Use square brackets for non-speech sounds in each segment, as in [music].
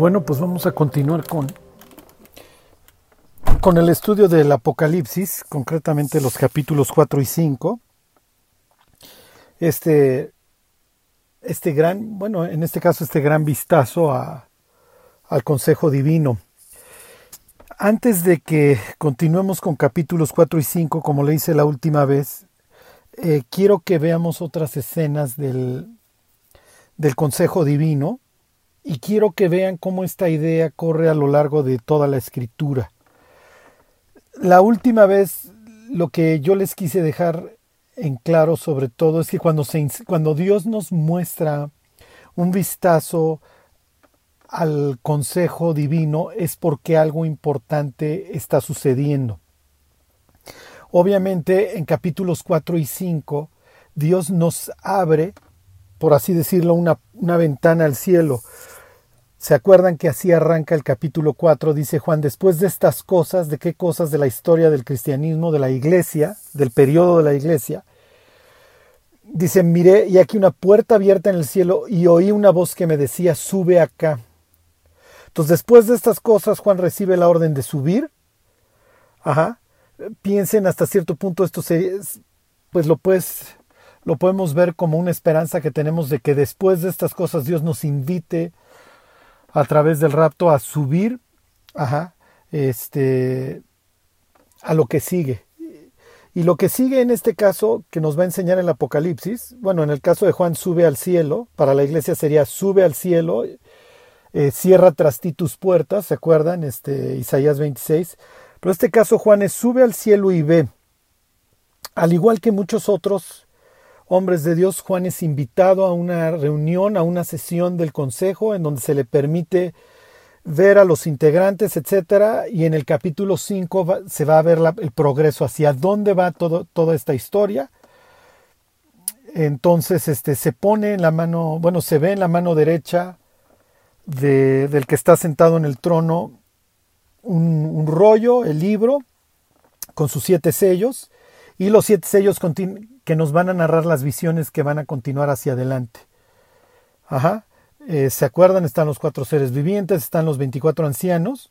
Bueno, pues vamos a continuar con, con el estudio del Apocalipsis, concretamente los capítulos 4 y 5. Este, este gran, bueno, en este caso este gran vistazo a, al consejo divino. Antes de que continuemos con capítulos 4 y 5, como le hice la última vez, eh, quiero que veamos otras escenas del, del consejo divino y quiero que vean cómo esta idea corre a lo largo de toda la escritura. La última vez lo que yo les quise dejar en claro sobre todo es que cuando, se, cuando Dios nos muestra un vistazo al consejo divino es porque algo importante está sucediendo. Obviamente en capítulos 4 y 5 Dios nos abre, por así decirlo, una, una ventana al cielo ¿Se acuerdan que así arranca el capítulo 4? Dice Juan, después de estas cosas, ¿de qué cosas de la historia del cristianismo, de la iglesia, del periodo de la iglesia? Dice, miré y aquí una puerta abierta en el cielo y oí una voz que me decía, sube acá. Entonces, después de estas cosas, Juan recibe la orden de subir. Ajá. Piensen hasta cierto punto esto se, pues lo pues lo podemos ver como una esperanza que tenemos de que después de estas cosas Dios nos invite a través del rapto a subir ajá, este, a lo que sigue. Y lo que sigue en este caso, que nos va a enseñar el Apocalipsis, bueno, en el caso de Juan sube al cielo, para la iglesia sería sube al cielo, eh, cierra tras ti tus puertas, ¿se acuerdan? Este, Isaías 26. Pero este caso Juan es sube al cielo y ve. Al igual que muchos otros hombres de Dios, Juan es invitado a una reunión, a una sesión del Consejo en donde se le permite ver a los integrantes, etcétera, y en el capítulo 5 se va a ver el progreso hacia dónde va todo, toda esta historia. Entonces este, se pone en la mano, bueno, se ve en la mano derecha del que está sentado en el trono un, un rollo, el libro, con sus siete sellos, y los siete sellos que nos van a narrar las visiones que van a continuar hacia adelante. Ajá. Eh, ¿Se acuerdan? Están los cuatro seres vivientes, están los 24 ancianos.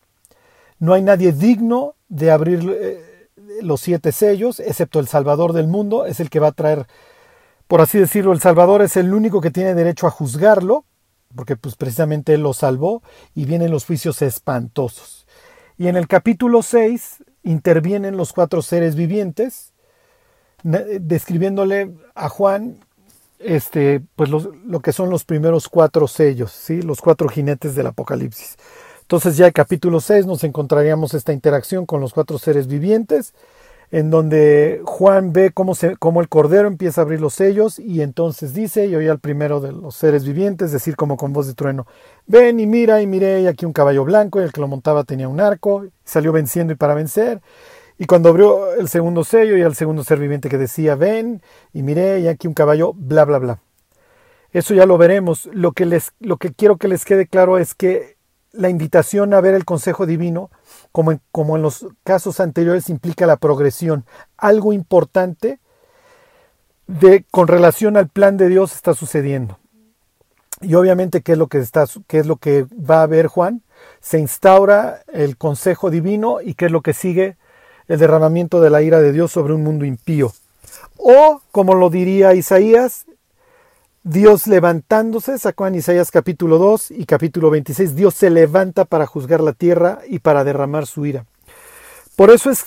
No hay nadie digno de abrir eh, los siete sellos, excepto el Salvador del mundo, es el que va a traer, por así decirlo, el Salvador es el único que tiene derecho a juzgarlo, porque pues precisamente él lo salvó y vienen los juicios espantosos. Y en el capítulo 6 intervienen los cuatro seres vivientes, describiéndole a Juan este, pues lo que son los primeros cuatro sellos, ¿sí? los cuatro jinetes del Apocalipsis. Entonces ya en capítulo 6 nos encontraríamos esta interacción con los cuatro seres vivientes, en donde Juan ve cómo, se, cómo el Cordero empieza a abrir los sellos y entonces dice, y oye al primero de los seres vivientes decir como con voz de trueno, ven y mira y miré y aquí un caballo blanco y el que lo montaba tenía un arco, salió venciendo y para vencer. Y cuando abrió el segundo sello y al segundo ser viviente que decía, ven y miré y aquí un caballo, bla, bla, bla. Eso ya lo veremos. Lo que, les, lo que quiero que les quede claro es que la invitación a ver el consejo divino, como en, como en los casos anteriores, implica la progresión. Algo importante de, con relación al plan de Dios está sucediendo. Y obviamente, ¿qué es lo que, está, qué es lo que va a ver Juan? Se instaura el consejo divino y qué es lo que sigue el derramamiento de la ira de Dios sobre un mundo impío. O, como lo diría Isaías, Dios levantándose, sacó en Isaías capítulo 2 y capítulo 26, Dios se levanta para juzgar la tierra y para derramar su ira. Por eso es,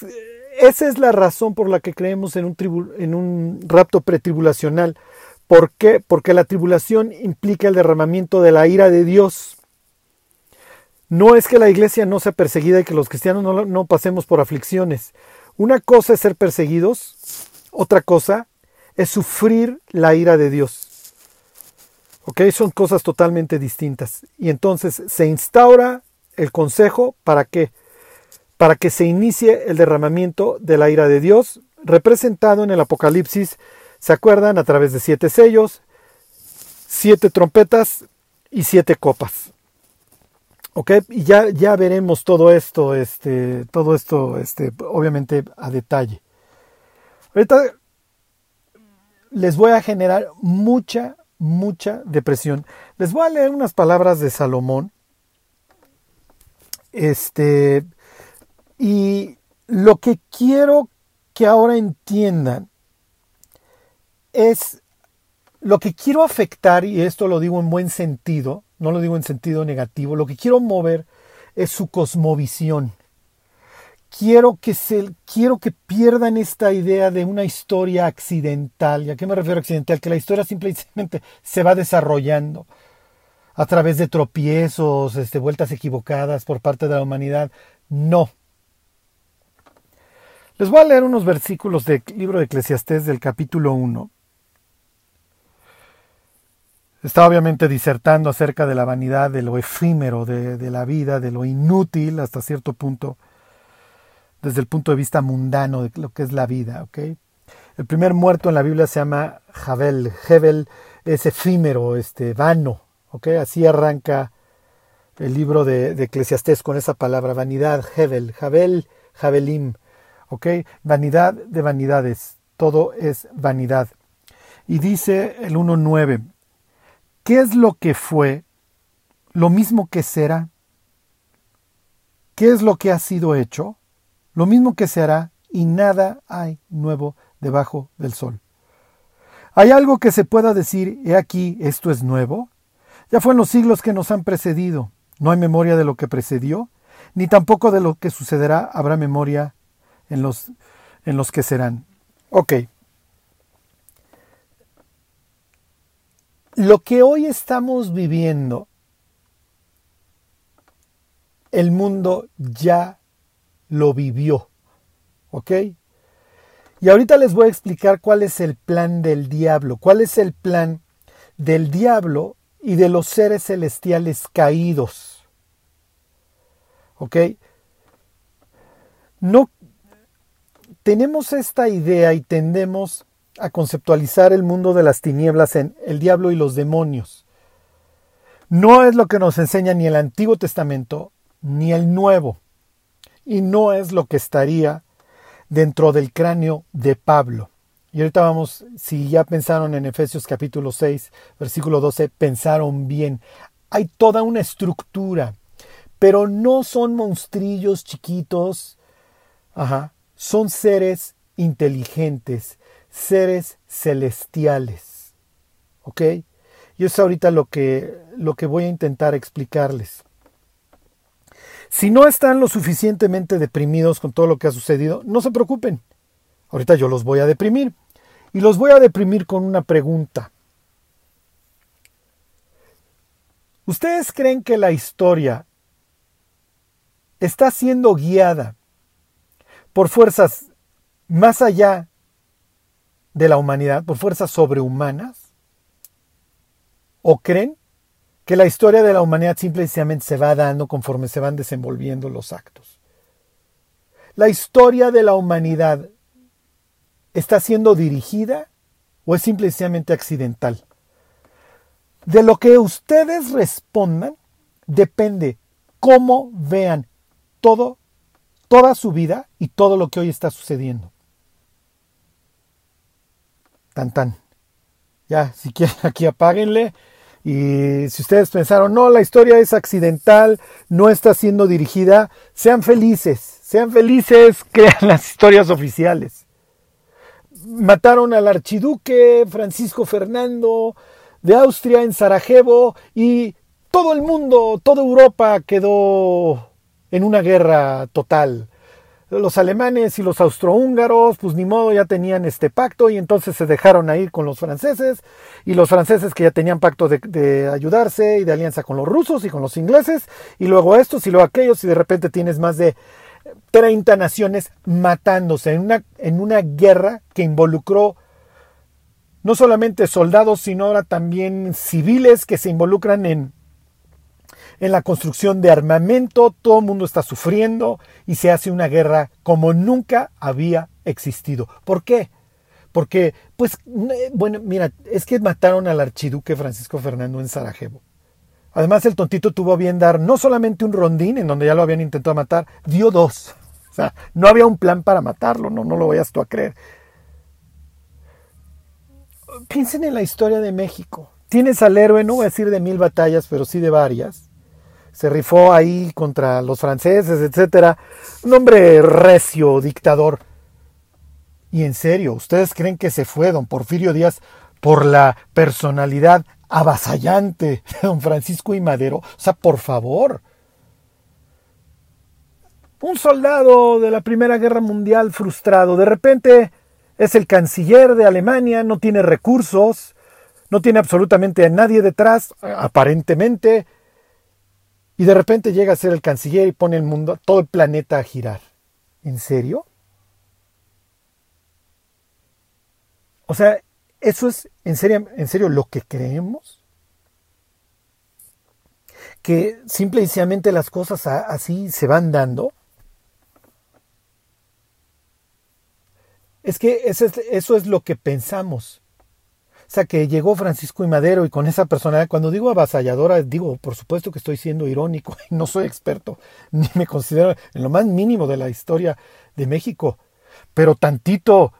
esa es la razón por la que creemos en un, en un rapto pretribulacional. ¿Por qué? Porque la tribulación implica el derramamiento de la ira de Dios. No es que la iglesia no sea perseguida y que los cristianos no, pasemos por aflicciones. Una cosa es ser perseguidos, otra cosa es sufrir la ira de Dios. ¿Ok? Son cosas totalmente distintas. Y entonces se instaura el consejo para qué? Para que se inicie el derramamiento de la ira de Dios, representado en el Apocalipsis, ¿se acuerdan? A través de siete sellos, siete trompetas y siete copas. Ok, y ya, ya veremos todo esto, este, todo esto, este, obviamente a detalle. Ahorita les voy a generar mucha, mucha depresión. Les voy a leer unas palabras de Salomón, Este, y lo que quiero que ahora entiendan es lo que quiero afectar, y esto lo digo en buen sentido, no lo digo en sentido negativo, lo que quiero mover es su cosmovisión. Quiero que, se, quiero que pierdan esta idea de una historia accidental. ¿Y a qué me refiero accidental? Que la historia simplemente se va desarrollando a través de tropiezos, este, vueltas equivocadas por parte de la humanidad. No. Les voy a leer unos versículos del libro de Eclesiastés del capítulo 1 Está obviamente disertando acerca de la vanidad, de lo efímero de, la vida, de lo inútil hasta cierto punto, desde el punto de vista mundano de lo que es la vida. El primer muerto en la Biblia se llama Jabel. Jebel es efímero, este, vano. Así arranca el libro de, de Eclesiastés con esa palabra, vanidad, Jebel, Jabel, Jabelim. Vanidad de vanidades, todo es vanidad. Y dice el 1.9, ¿Qué es lo que fue? Lo mismo que será. ¿Qué es lo que ha sido hecho? Lo mismo que se hará y nada hay nuevo debajo del sol. ¿Hay algo que se pueda decir, he aquí, esto es nuevo? Ya fue en los siglos que nos han precedido. No hay memoria de lo que precedió, ni tampoco de lo que sucederá habrá memoria en los, en los que serán. Ok, lo que hoy estamos viviendo, el mundo ya lo vivió. ¿Ok? Y ahorita les voy a explicar cuál es el plan del diablo, cuál es el plan del diablo y de los seres celestiales caídos. ¿Ok? No tenemos esta idea y tendemos a conceptualizar el mundo de las tinieblas en el diablo y los demonios. No es lo que nos enseña ni el Antiguo Testamento ni el Nuevo. Y no es lo que estaría dentro del cráneo de Pablo. Y ahorita vamos, si ya pensaron en Efesios capítulo 6, versículo 12, pensaron bien. Hay toda una estructura, pero no son monstrillos chiquitos, ajá, son seres inteligentes seres celestiales. ¿Ok? Y es ahorita lo que, lo que voy a intentar explicarles. Si no están lo suficientemente deprimidos con todo lo que ha sucedido, no se preocupen. Ahorita yo los voy a deprimir. Y los voy a deprimir con una pregunta. ¿Ustedes creen que la historia está siendo guiada por fuerzas más allá de la humanidad por fuerzas sobrehumanas? ¿O creen que la historia de la humanidad simplemente se va dando conforme se van desenvolviendo los actos? ¿La historia de la humanidad está siendo dirigida o es simplemente accidental? De lo que ustedes respondan depende cómo vean todo, toda su vida y todo lo que hoy está sucediendo. Tan tan. Ya, si quieren [laughs] aquí apáguenle. Y si ustedes pensaron, no, la historia es accidental, no está siendo dirigida, sean felices, sean felices, [laughs] crean las historias oficiales. Mataron al archiduque Francisco Fernando de Austria en Sarajevo y todo el mundo, toda Europa quedó en una guerra total los alemanes y los austrohúngaros, pues ni modo, ya tenían este pacto y entonces se dejaron a ir con los franceses y los franceses que ya tenían pacto de, ayudarse y de alianza con los rusos y con los ingleses y luego estos y luego aquellos y de repente tienes más de 30 naciones matándose en una, en una guerra que involucró no solamente soldados, sino ahora también civiles que se involucran en en la construcción de armamento, todo el mundo está sufriendo y se hace una guerra como nunca había existido. ¿Por qué? Porque, pues, bueno, mira, es que mataron al archiduque Francisco Fernando en Sarajevo. Además, el tontito tuvo bien dar no solamente un rondín en donde ya lo habían intentado matar, dio dos. O sea, no había un plan para matarlo, no, no lo vayas tú a creer. Piensen en la historia de México. Tienes al héroe, no voy a decir de mil batallas, pero sí de varias, se rifó ahí contra los franceses, etcétera. Un hombre recio, dictador. Y en serio, ¿ustedes creen que se fue don Porfirio Díaz por la personalidad avasallante de don Francisco y Madero? O sea, por favor. Un soldado de la Primera Guerra Mundial frustrado, de repente es el canciller de Alemania, no tiene recursos, no tiene absolutamente a nadie detrás, aparentemente, y de repente llega a ser el canciller y pone el mundo, todo el planeta a girar. ¿En serio? O sea, ¿eso es en serio, en serio lo que creemos? Que simple y sencillamente las cosas así se van dando. Es que eso es, eso es lo que pensamos. Sea, que llegó Francisco y Madero y con esa personalidad, cuando digo avasalladora, digo, por supuesto que estoy siendo irónico, [laughs] no soy experto, [laughs] ni me considero en lo más mínimo de la historia de México, pero tantito,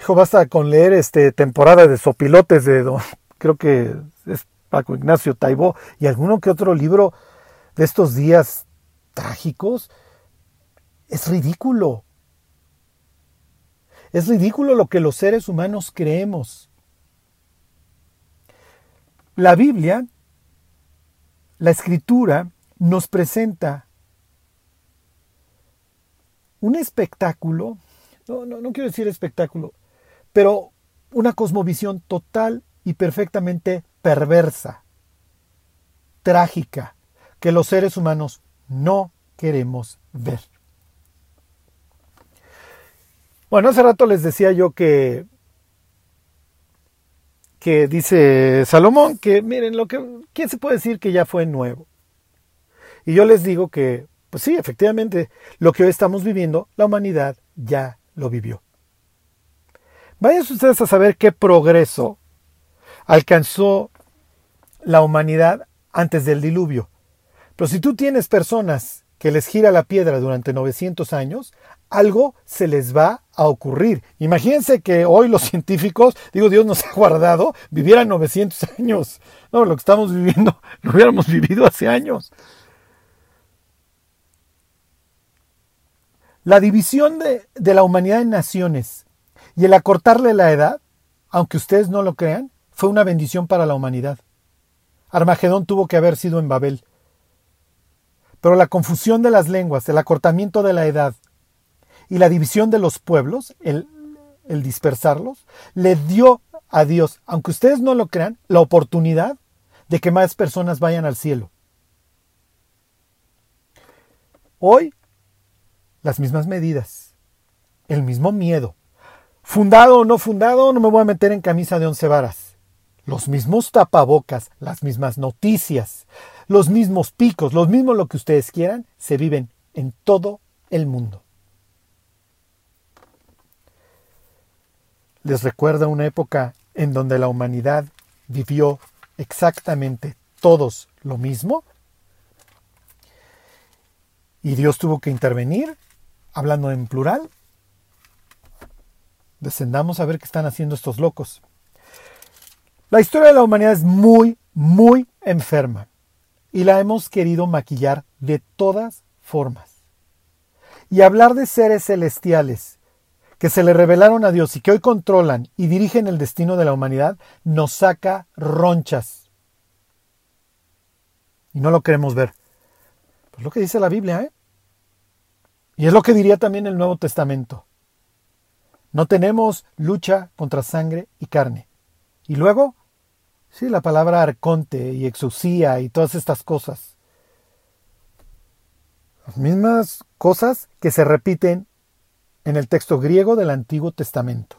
hijo, basta con leer este temporada de sopilotes de don, [laughs] creo que es Paco Ignacio Taibó, y alguno que otro libro de estos días trágicos, es ridículo. Es ridículo lo que los seres humanos creemos. La Biblia, la escritura, nos presenta un espectáculo, no, no, no quiero decir espectáculo, pero una cosmovisión total y perfectamente perversa, trágica, que los seres humanos no queremos ver. Bueno, hace rato les decía yo que que dice Salomón que miren lo que quién se puede decir que ya fue nuevo. Y yo les digo que pues sí, efectivamente, lo que hoy estamos viviendo, la humanidad ya lo vivió. Vayan ustedes a saber qué progreso alcanzó la humanidad antes del diluvio. Pero si tú tienes personas que les gira la piedra durante 900 años, algo se les va a ocurrir. Imagínense que hoy los [laughs] científicos, digo Dios nos ha guardado, vivieran 900 años. No, lo que estamos viviendo [laughs] lo hubiéramos vivido hace años. La división de, de, la humanidad en naciones y el acortarle la edad, aunque ustedes no lo crean, fue una bendición para la humanidad. Armagedón tuvo que haber sido en Babel. Pero la confusión de las lenguas, el acortamiento de la edad y la división de los pueblos, el, dispersarlos, le dio a Dios, aunque ustedes no lo crean, la oportunidad de que más personas vayan al cielo. Hoy, las mismas medidas, el mismo miedo. Fundado o no fundado, no me voy a meter en camisa de once varas. Los mismos tapabocas, las mismas noticias, los mismos picos, los mismos lo que ustedes quieran, se viven en todo el mundo. les recuerda una época en donde la humanidad vivió exactamente todos lo mismo y Dios tuvo que intervenir, hablando en plural. Descendamos a ver qué están haciendo estos locos. La historia de la humanidad es muy, muy enferma y la hemos querido maquillar de todas formas. Y hablar de seres celestiales que se le revelaron a Dios y que hoy controlan y dirigen el destino de la humanidad, nos saca ronchas. Y no lo queremos ver. Pues lo que dice la Biblia, ¿eh? Y es lo que diría también el Nuevo Testamento. No tenemos lucha contra sangre y carne. Y luego, sí, la palabra arconte y exusía y todas estas cosas. Las mismas cosas que se repiten en el texto griego del Antiguo Testamento.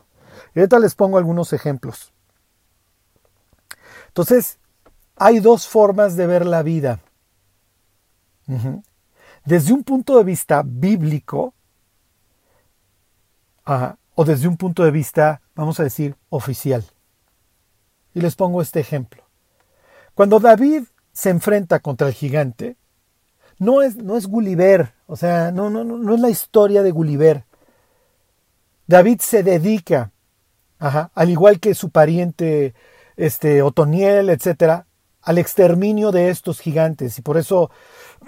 Y ahorita les pongo algunos ejemplos. Entonces, hay dos formas de ver la vida. Desde un punto de vista bíblico, o desde un punto de vista, vamos a decir, oficial. Y les pongo este ejemplo. Cuando David se enfrenta contra el gigante, no es, no es Gulliver, o sea, no, no, no es la historia de Gulliver, David se dedica, al igual que su pariente este, Otoniel, etcétera, al exterminio de estos gigantes. Y por eso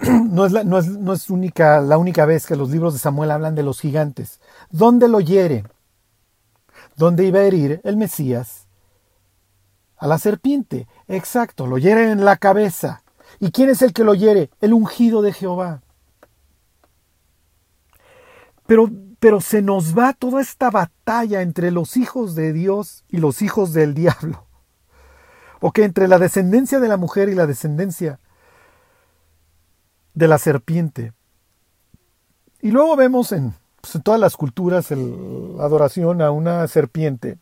[clears throat] no es, la, no es, no es única, la única vez que los libros de Samuel hablan de los gigantes. ¿Dónde lo hiere? ¿Dónde iba a herir el Mesías? A la serpiente. Exacto, lo hiere en la cabeza. ¿Y quién es el que lo hiere? El ungido de Jehová. Pero, pero se nos va toda esta batalla entre los hijos de Dios y los hijos del diablo. [laughs] O que entre la descendencia de la mujer y la descendencia de la serpiente. Y luego vemos en, pues, en todas las culturas la adoración a una serpiente,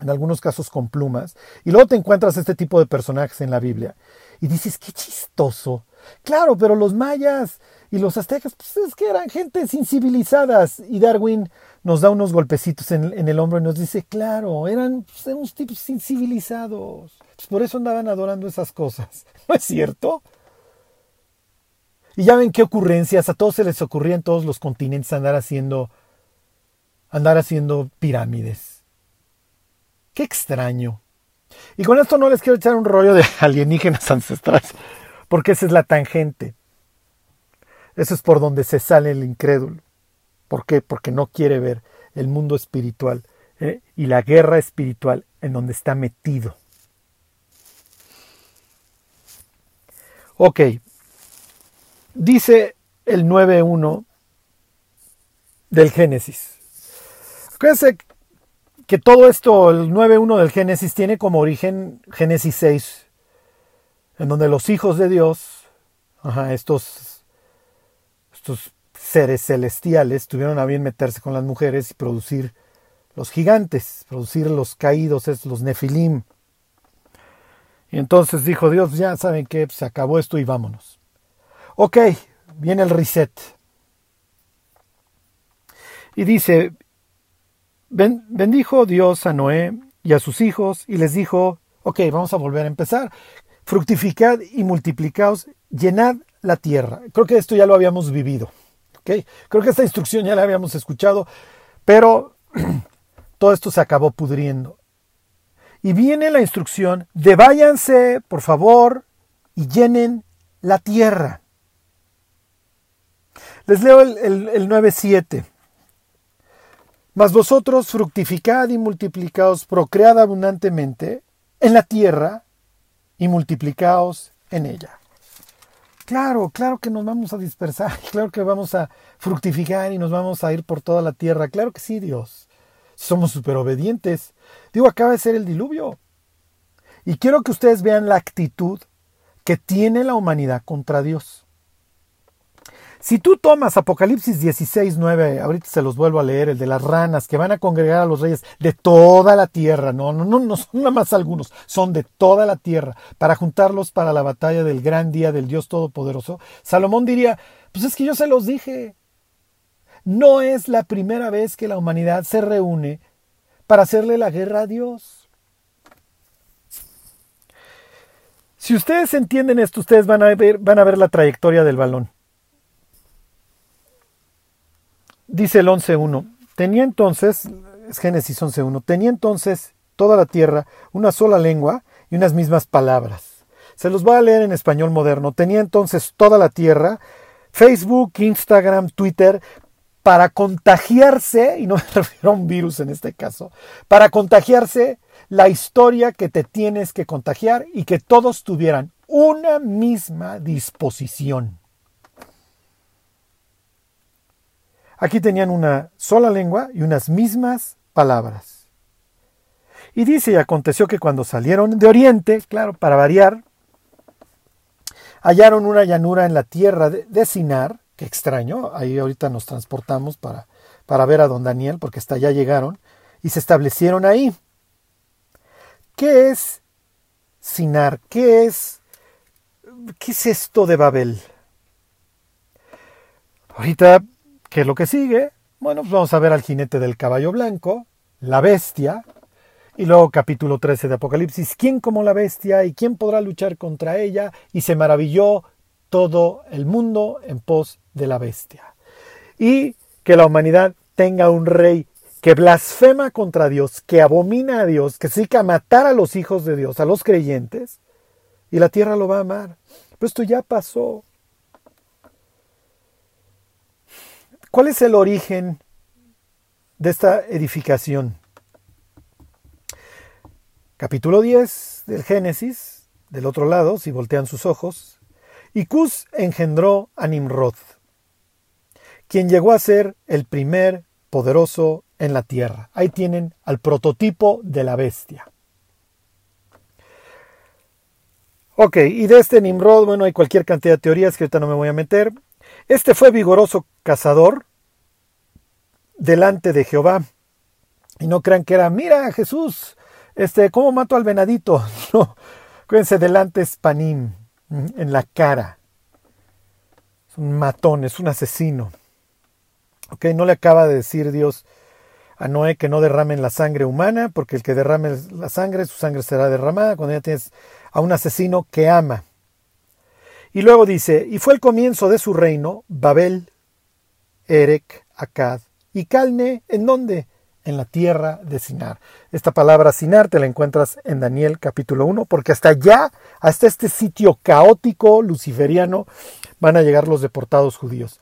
en algunos casos con plumas, y luego te encuentras este tipo de personajes en la Biblia y dices, qué chistoso. Claro, pero los mayas y los aztecas, pues es que eran gente incivilizadas. Y Darwin nos da unos golpecitos en, el hombro y nos dice, claro, eran, pues, unos tipos incivilizados. Pues por eso andaban adorando esas cosas. [laughs] ¿No es cierto? Y ya ven qué ocurrencias, a todos se les ocurría en todos los continentes andar haciendo, andar haciendo pirámides. Qué extraño. Y con esto no les quiero echar un rollo de [laughs] alienígenas ancestrales, porque esa es la tangente. Eso es por donde se sale el incrédulo. ¿Por qué? Porque no quiere ver el mundo espiritual ¿eh? y la guerra espiritual en donde está metido. Ok, dice el 9.1 del Génesis. Acuérdense que todo esto, el 9.1 del Génesis, tiene como origen Génesis 6, en donde los hijos de Dios, estos, estos seres celestiales, tuvieron a bien meterse con las mujeres y producir los gigantes, producir los caídos, los nefilim. Y entonces dijo Dios, ya saben que se acabó esto y vámonos. Ok, viene el reset. Y dice, bendijo Dios a Noé y a sus hijos y les dijo, ok, vamos a volver a empezar. Fructificad y multiplicaos, llenad la tierra. Creo que esto ya lo habíamos vivido. ¿okay? Creo que esta instrucción ya la habíamos escuchado, pero [clears throat] todo esto se acabó pudriendo. Y viene la instrucción de váyanse, por favor, y llenen la tierra. Les leo el, el, el 9.7. Mas vosotros fructificad y multiplicaos, procread abundantemente en la tierra y multiplicaos en ella. Claro, claro que nos vamos a dispersar, [laughs] claro que vamos a fructificar y nos vamos a ir por toda la tierra. Claro que sí, Dios. Somos súper obedientes. Digo, acaba de ser el diluvio. Y quiero que ustedes vean la actitud que tiene la humanidad contra Dios. Si tú tomas Apocalipsis 16, 9, ahorita se los vuelvo a leer, el de las ranas que van a congregar a los reyes de toda la tierra, no, no, no, no son nada más algunos, son de toda la tierra, para juntarlos para la batalla del gran día del Dios Todopoderoso, Salomón diría, pues es que yo se los dije, no es la primera vez que la humanidad se reúne para hacerle la guerra a Dios. Si ustedes entienden esto, ustedes van a ver, van a ver la trayectoria del balón. Dice el 11.1, tenía entonces, es Génesis 11.1, tenía entonces toda la tierra una sola lengua y unas mismas palabras. Se los voy a leer en español moderno. Tenía entonces toda la tierra, Facebook, Instagram, Twitter, para contagiarse, y no [laughs] me refiero a un virus en este caso, para contagiarse la historia que te tienes que contagiar y que todos tuvieran una misma disposición. Aquí tenían una sola lengua y unas mismas palabras. Y dice, y aconteció que cuando salieron de Oriente, claro, para variar, hallaron una llanura en la tierra de, Sinar, que extraño, ahí ahorita nos transportamos para, para ver a don Daniel, porque hasta allá llegaron, y se establecieron ahí. ¿Qué es Sinar? ¿Qué es, qué es esto de Babel? Ahorita ¿Qué es lo que sigue? Bueno, pues vamos a ver al jinete del caballo blanco, la bestia, y luego capítulo 13 de Apocalipsis, ¿quién como la bestia y quién podrá luchar contra ella? Y se maravilló todo el mundo en pos de la bestia. Y que la humanidad tenga un rey que blasfema contra Dios, que abomina a Dios, que se dedica a matar a los hijos de Dios, a los creyentes, y la tierra lo va a amar. Pero esto ya pasó. ¿Cuál es el origen de esta edificación? Capítulo 10 del Génesis, del otro lado, si voltean sus ojos, y Cus engendró a Nimrod, quien llegó a ser el primer poderoso en la tierra. Ahí tienen al prototipo de la bestia. Ok, y de este Nimrod, bueno, hay cualquier cantidad de teorías que ahorita no me voy a meter. Este fue vigoroso cazador delante de Jehová. Y no crean que era, mira Jesús, este, ¿cómo mato al venadito? [laughs] No, cuídense, delante es Panim, en la cara. Es un matón, es un asesino. Ok, no le acaba de decir Dios a Noé que no derramen la sangre humana, porque el que derrame la sangre, su sangre será derramada. Cuando ya tienes a un asesino que ama. Y luego dice, y fue el comienzo de su reino, Babel, Erec, Akkad y Calne, ¿en dónde? En la tierra de Sinar. Esta palabra Sinar te la encuentras en Daniel capítulo 1, porque hasta allá, hasta este sitio caótico luciferiano, van a llegar los deportados judíos.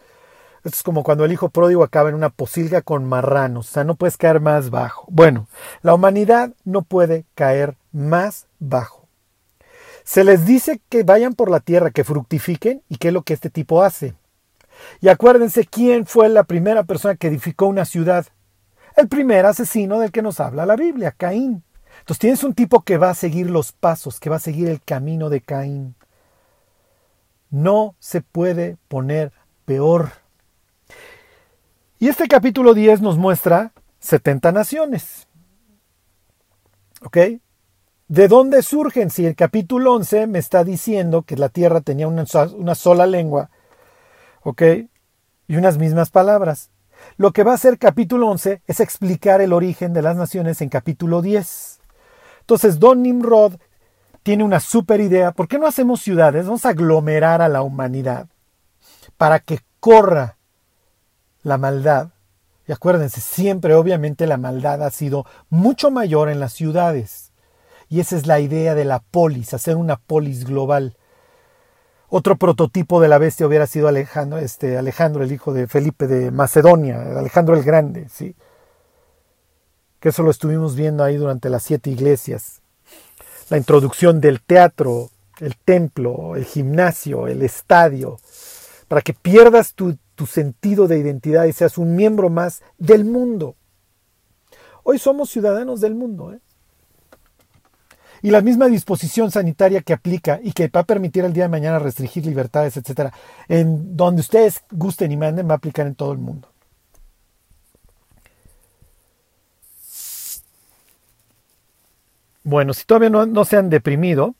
Esto es como cuando el hijo pródigo acaba en una posilga con marranos, o sea, no puedes caer más bajo. Bueno, la humanidad no puede caer más bajo. Se les dice que vayan por la tierra, que fructifiquen, y qué es lo que este tipo hace. Y acuérdense quién fue la primera persona que edificó una ciudad. El primer asesino del que nos habla la Biblia, Caín. Entonces tienes un tipo que va a seguir los pasos, que va a seguir el camino de Caín. No se puede poner peor. Y este capítulo 10 nos muestra 70 naciones. ¿Ok? ¿De dónde surgen? Si el capítulo 11 me está diciendo que la tierra tenía una, sola lengua, ¿ok? Y unas mismas palabras. Lo que va a hacer capítulo 11 es explicar el origen de las naciones en capítulo 10. Entonces, Don Nimrod tiene una super idea. ¿Por qué no hacemos ciudades? Vamos a aglomerar a la humanidad para que corra la maldad. Y acuérdense, siempre obviamente la maldad ha sido mucho mayor en las ciudades. Y esa es la idea de la polis, hacer una polis global. Otro prototipo de la bestia hubiera sido Alejandro, este, Alejandro, el hijo de Felipe de Macedonia, Alejandro el Grande, ¿sí? Que eso lo estuvimos viendo ahí durante las siete iglesias. La introducción del teatro, el templo, el gimnasio, el estadio, para que pierdas tu, tu sentido de identidad y seas un miembro más del mundo. Hoy somos ciudadanos del mundo, ¿eh? Y la misma disposición sanitaria que aplica y que va a permitir el día de mañana restringir libertades, etcétera, en donde ustedes gusten y manden, va a aplicar en todo el mundo. Bueno, si todavía no, se han deprimido,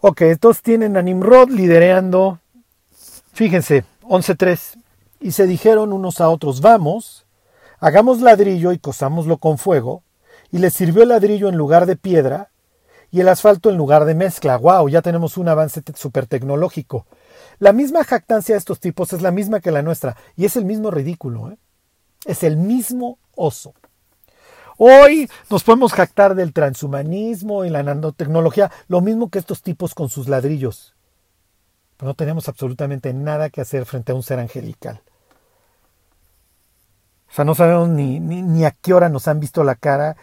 ok, entonces tienen a Nimrod lidereando, fíjense, 11.3, y se dijeron unos a otros, vamos, hagamos ladrillo y cosámoslo con fuego, y les sirvió el ladrillo en lugar de piedra y el asfalto en lugar de mezcla. ¡Wow! Ya tenemos un avance súper tecnológico. La misma jactancia de estos tipos es la misma que la nuestra y es el mismo ridículo. ¿eh? Es el mismo oso. Hoy nos podemos jactar del transhumanismo y la nanotecnología, lo mismo que estos tipos con sus ladrillos. No tenemos absolutamente nada que hacer frente a un ser angelical. O sea, no sabemos ni, ni, ni a qué hora nos han visto la cara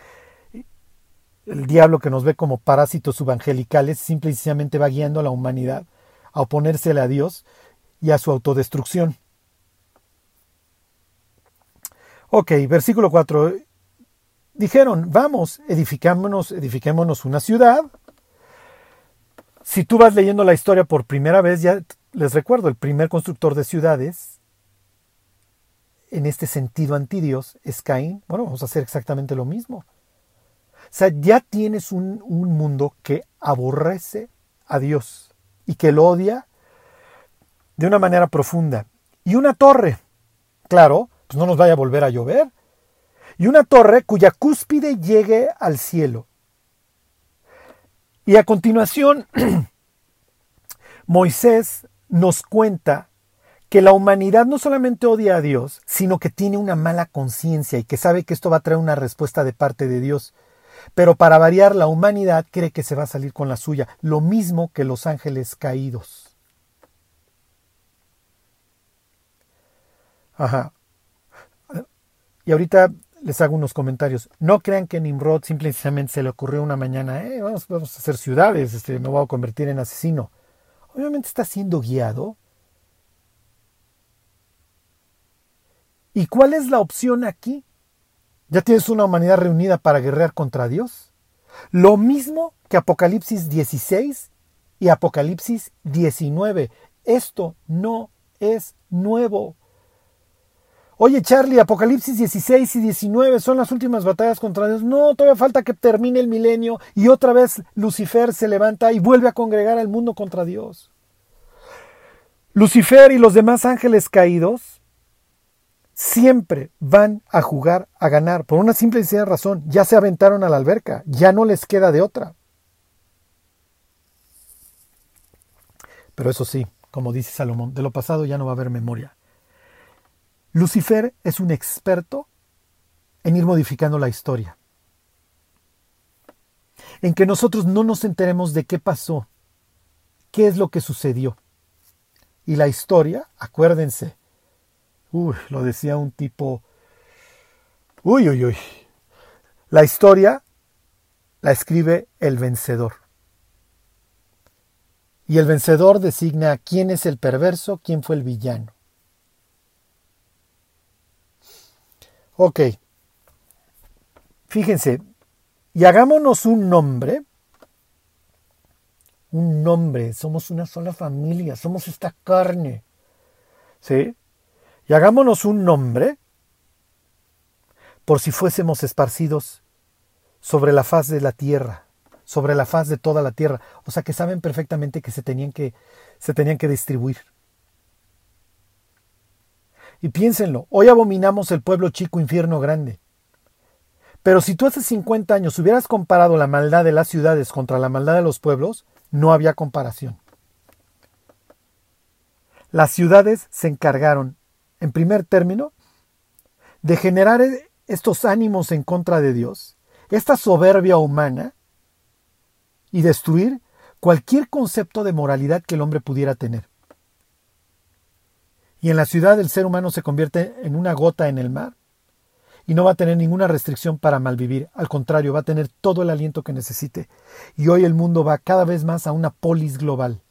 el diablo que nos ve como parásitos subangelicales simple y sencillamente va guiando a la humanidad a oponérsele a Dios y a su autodestrucción. Ok, versículo 4. Dijeron, vamos, edificémonos, edifiquémonos una ciudad. Si tú vas leyendo la historia por primera vez, ya les recuerdo, el primer constructor de ciudades, en este sentido anti Dios, es Caín. Bueno, vamos a hacer exactamente lo mismo. O sea, ya tienes un, mundo que aborrece a Dios y que lo odia de una manera profunda. Y una torre, claro, pues no nos vaya a volver a llover. Y una torre cuya cúspide llegue al cielo. Y a continuación, [clears throat] Moisés nos cuenta que la humanidad no solamente odia a Dios, sino que tiene una mala conciencia y que sabe que esto va a traer una respuesta de parte de Dios. Pero para variar, la humanidad cree que se va a salir con la suya, lo mismo que los ángeles caídos. Ajá. Y ahorita les hago unos comentarios. No crean que Nimrod simplemente se le ocurrió una mañana, eh, vamos, vamos, a hacer ciudades, este, me voy a convertir en asesino. Obviamente está siendo guiado. ¿Y cuál es la opción aquí? ¿Ya tienes una humanidad reunida para guerrear contra Dios? Lo mismo que Apocalipsis 16 y Apocalipsis 19. Esto no es nuevo. Oye Charlie, Apocalipsis 16 y 19 son las últimas batallas contra Dios. No, todavía falta que termine el milenio y otra vez Lucifer se levanta y vuelve a congregar al mundo contra Dios. Lucifer y los demás ángeles caídos siempre van a jugar a ganar por una simple y sencilla razón. Ya se aventaron a la alberca, ya no les queda de otra. Pero eso sí, como dice Salomón, de lo pasado ya no va a haber memoria. Lucifer es un experto en ir modificando la historia. En que nosotros no nos enteremos de qué pasó, qué es lo que sucedió. Y la historia, acuérdense, uy, lo decía un tipo, uy, uy, uy, la historia la escribe el vencedor. Y el vencedor designa quién es el perverso, quién fue el villano. Ok. Fíjense, y hagámonos un nombre. Un nombre, somos una sola familia, somos esta carne. ¿Sí? Y hagámonos un nombre por si fuésemos esparcidos sobre la faz de la tierra, sobre la faz de toda la tierra. O sea que saben perfectamente que se tenían que, se tenían que distribuir. Y piénsenlo, hoy abominamos el pueblo chico, infierno grande. Pero si tú hace 50 años hubieras comparado la maldad de las ciudades contra la maldad de los pueblos, no había comparación. Las ciudades se encargaron, en primer término, de generar estos ánimos en contra de Dios, esta soberbia humana, y destruir cualquier concepto de moralidad que el hombre pudiera tener. Y en la ciudad el ser humano se convierte en una gota en el mar y no va a tener ninguna restricción para malvivir. Al contrario, va a tener todo el aliento que necesite. Y hoy el mundo va cada vez más a una polis global.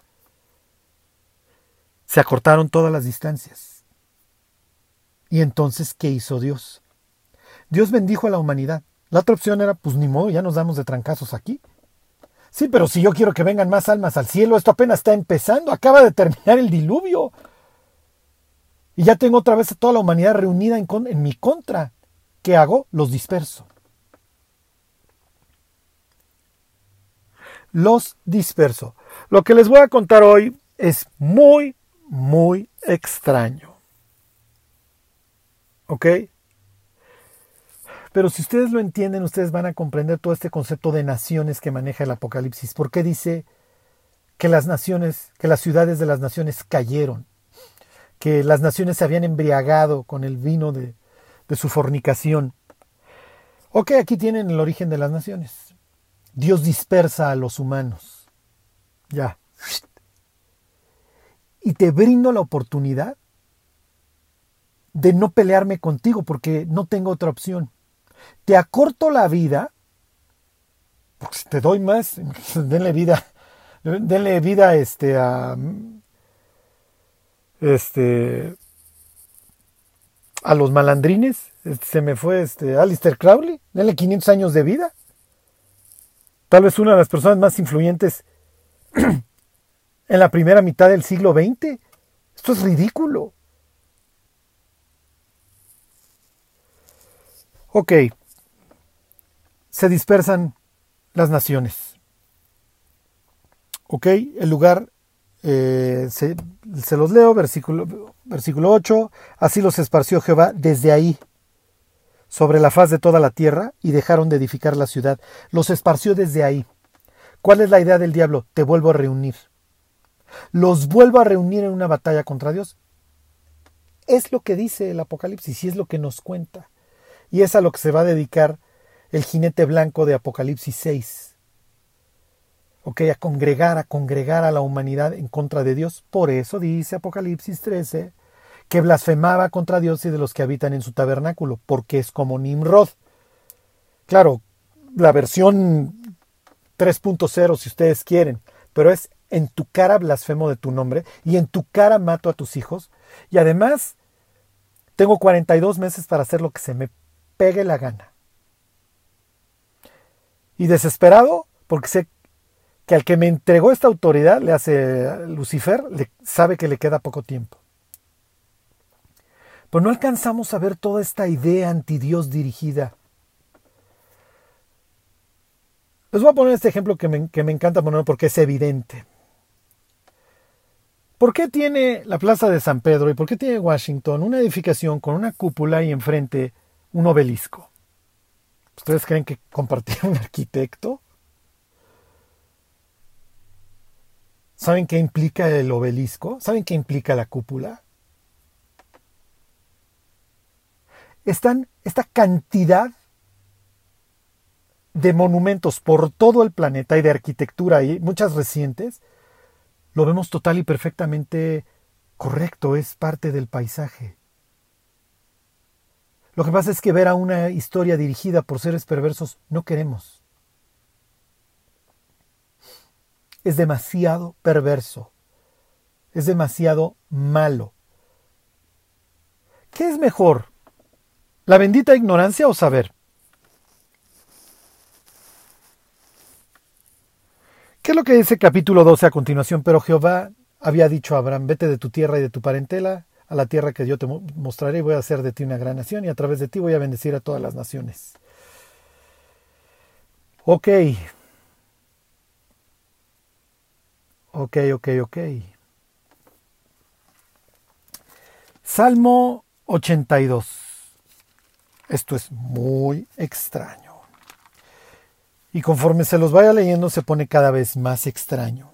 Se acortaron todas las distancias. ¿Y entonces qué hizo Dios? Dios bendijo a la humanidad. La otra opción era, pues ni modo, ya nos damos de trancazos aquí. Sí, pero si yo quiero que vengan más almas al cielo, esto apenas está empezando, acaba de terminar el diluvio. Y ya tengo otra vez a toda la humanidad reunida en, mi contra. ¿Qué hago? Los disperso. Los disperso. Lo que les voy a contar hoy es muy, muy extraño. ¿Ok? Pero si ustedes lo entienden, ustedes van a comprender todo este concepto de naciones que maneja el Apocalipsis. ¿Por qué dice que las naciones, que las ciudades de las naciones cayeron? que las naciones se habían embriagado con el vino de, su fornicación. Ok, aquí tienen el origen de las naciones. Dios dispersa a los humanos. Ya. Y te brindo la oportunidad de no pelearme contigo porque no tengo otra opción. Te acorto la vida, porque te doy más, [laughs] denle vida, denle vida este, a, este a los malandrines, este, se me fue este Alistair Crowley, denle 500 años de vida. Tal vez una de las personas más influyentes [clears throat] en la primera mitad del siglo XX. Esto es ridículo. Ok, se dispersan las naciones. Ok, el lugar eh, se, los leo, versículo, versículo 8. Así los esparció Jehová desde ahí sobre la faz de toda la tierra y dejaron de edificar la ciudad. Los esparció desde ahí. ¿Cuál es la idea del diablo? Te vuelvo a reunir. Los vuelvo a reunir en una batalla contra Dios. Es lo que dice el Apocalipsis y es lo que nos cuenta. Y es a lo que se va a dedicar el jinete blanco de Apocalipsis 6. Ok, a congregar, a congregar a la humanidad en contra de Dios. Por eso dice Apocalipsis 13 que blasfemaba contra Dios y de los que habitan en su tabernáculo, porque es como Nimrod. Claro, la versión 3.0 si ustedes quieren, pero es en tu cara blasfemo de tu nombre y en tu cara mato a tus hijos y además tengo 42 meses para hacer lo que se me pegue la gana. Y desesperado, porque sé que al que me entregó esta autoridad, le hace Lucifer, le, sabe que le queda poco tiempo. Pero no alcanzamos a ver toda esta idea anti Dios dirigida. Les voy a poner este ejemplo que me, que me encanta poner porque es evidente. ¿Por qué tiene la Plaza de San Pedro y por qué tiene Washington una edificación con una cúpula y enfrente un obelisco? ¿Ustedes creen que compartía un arquitecto? ¿Saben qué implica el obelisco? ¿Saben qué implica la cúpula? Están esta cantidad de monumentos por todo el planeta y de arquitectura y muchas recientes lo vemos total y perfectamente correcto, es parte del paisaje. Lo que pasa es que ver a una historia dirigida por seres perversos no queremos. Es demasiado perverso. Es demasiado malo. ¿Qué es mejor? ¿La bendita ignorancia o saber? ¿Qué es lo que dice capítulo 12 a continuación? Pero Jehová había dicho a Abraham, vete de tu tierra y de tu parentela a la tierra que yo te mostraré y voy a hacer de ti una gran nación y a través de ti voy a bendecir a todas las naciones. Ok. Ok, ok, ok. Salmo 82. Esto es muy extraño. Y conforme se los vaya leyendo se pone cada vez más extraño.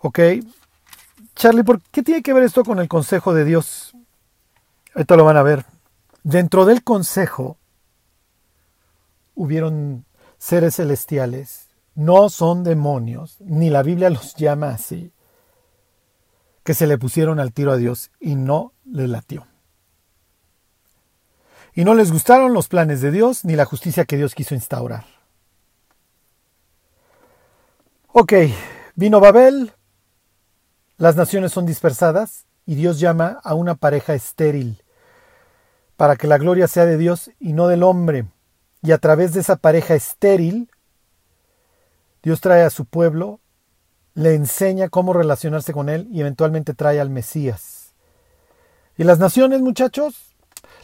Ok. Charlie, ¿por qué tiene que ver esto con el consejo de Dios? Ahorita lo van a ver. Dentro del consejo hubieron seres celestiales, no son demonios, ni la Biblia los llama así, que se le pusieron al tiro a Dios y no le latió. Y no les gustaron los planes de Dios ni la justicia que Dios quiso instaurar. Ok, vino Babel, las naciones son dispersadas y Dios llama a una pareja estéril para que la gloria sea de Dios y no del hombre. Y a través de esa pareja estéril, Dios trae a su pueblo, le enseña cómo relacionarse con él y eventualmente trae al Mesías. ¿Y las naciones, muchachos?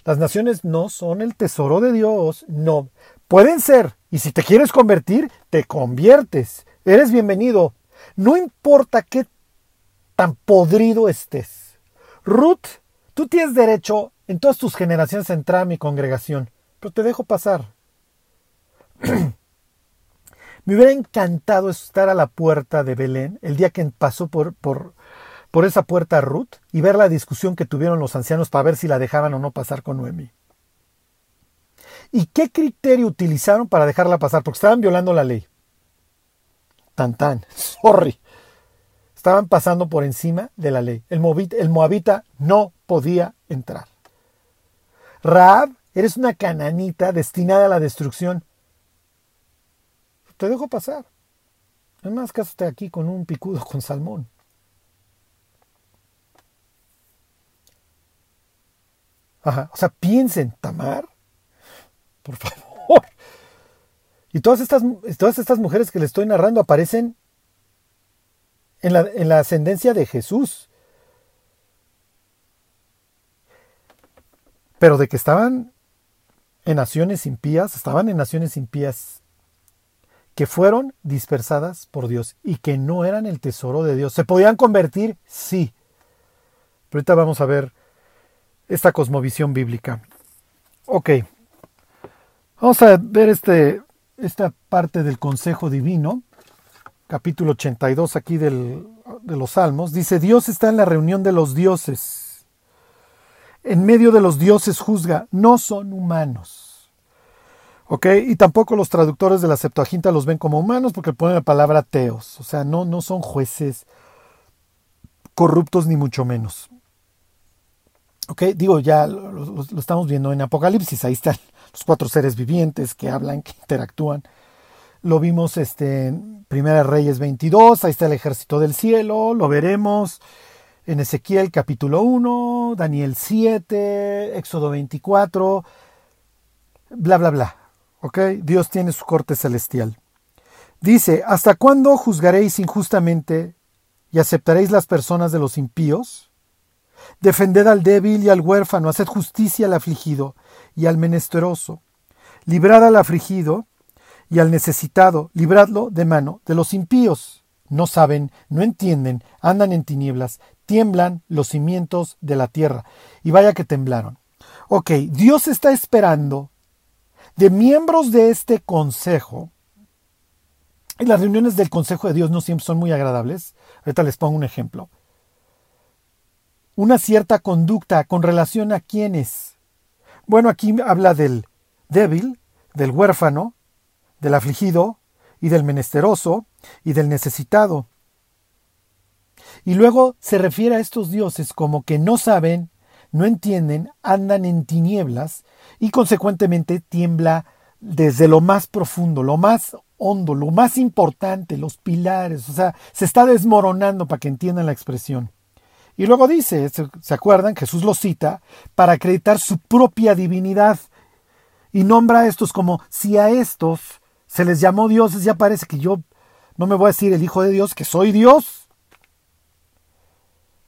Las naciones no son el tesoro de Dios, no. Pueden ser, y si te quieres convertir, te conviertes. Eres bienvenido. No importa qué tan podrido estés. Ruth, tú tienes derecho en todas tus generaciones a entrar a mi congregación, pero te dejo pasar. [clears throat] Me hubiera encantado estar a la puerta de Belén el día que pasó por, por, por esa puerta Ruth y ver la discusión que tuvieron los ancianos para ver si la dejaban o no pasar con Noemi. ¿Y qué criterio utilizaron para dejarla pasar? Porque estaban violando la ley. Tan tan, [laughs] sorry. Estaban pasando por encima de la ley. El, moabita no podía entrar. Raab, eres una cananita destinada a la destrucción. Te dejo pasar. Es más, cásate aquí con un picudo con salmón. Ajá. O sea, piensen, Tamar, por favor. Y todas estas, todas estas mujeres que les estoy narrando aparecen en la, en la ascendencia de Jesús. Pero de que estaban en naciones impías, estaban en naciones impías que fueron dispersadas por Dios y que no eran el tesoro de Dios. ¿Se podían convertir? Sí. Pero ahorita vamos a ver esta cosmovisión bíblica. Ok, vamos a ver este, esta parte del consejo divino, capítulo 82 aquí del, de los Salmos. Dice, Dios está en la reunión de los dioses. en medio de los dioses juzga, no son humanos. ¿Ok? Y tampoco los traductores de la Septuaginta los ven como humanos porque ponen la palabra teos. O sea, no, no son jueces corruptos ni mucho menos. ¿Ok? Digo, ya lo, lo estamos viendo en Apocalipsis. Ahí están los cuatro seres vivientes que hablan, que interactúan. Lo vimos este, en Primera Reyes 22, ahí está el ejército del cielo, lo veremos en Ezequiel capítulo 1, Daniel 7, Éxodo 24, bla, bla, bla. ¿Ok? Dios tiene su corte celestial. Dice, ¿hasta cuándo juzgaréis injustamente y aceptaréis las personas de los impíos? Defended al débil y al huérfano, haced justicia al afligido y al menesteroso. Librad al afligido y al necesitado, libradlo de mano de los impíos. No saben, no entienden, andan en tinieblas, tiemblan los cimientos de la tierra. Y vaya que temblaron. Ok, Dios está esperando de miembros de este consejo. Y las reuniones del consejo de Dios no siempre son muy agradables. Ahorita les pongo un ejemplo. Una cierta conducta con relación a quiénes. Bueno, aquí habla del débil, del huérfano, del afligido y del menesteroso y del necesitado. Y luego se refiere a estos dioses como que no saben, no entienden, andan en tinieblas y consecuentemente tiembla desde lo más profundo, lo más hondo, lo más importante, los pilares, o sea, se está desmoronando para que entiendan la expresión. Y luego dice, ¿se acuerdan? Jesús lo cita para acreditar su propia divinidad y nombra a estos como si a estos se les llamó dioses, ya parece que yo no me voy a decir el Hijo de Dios, que soy Dios.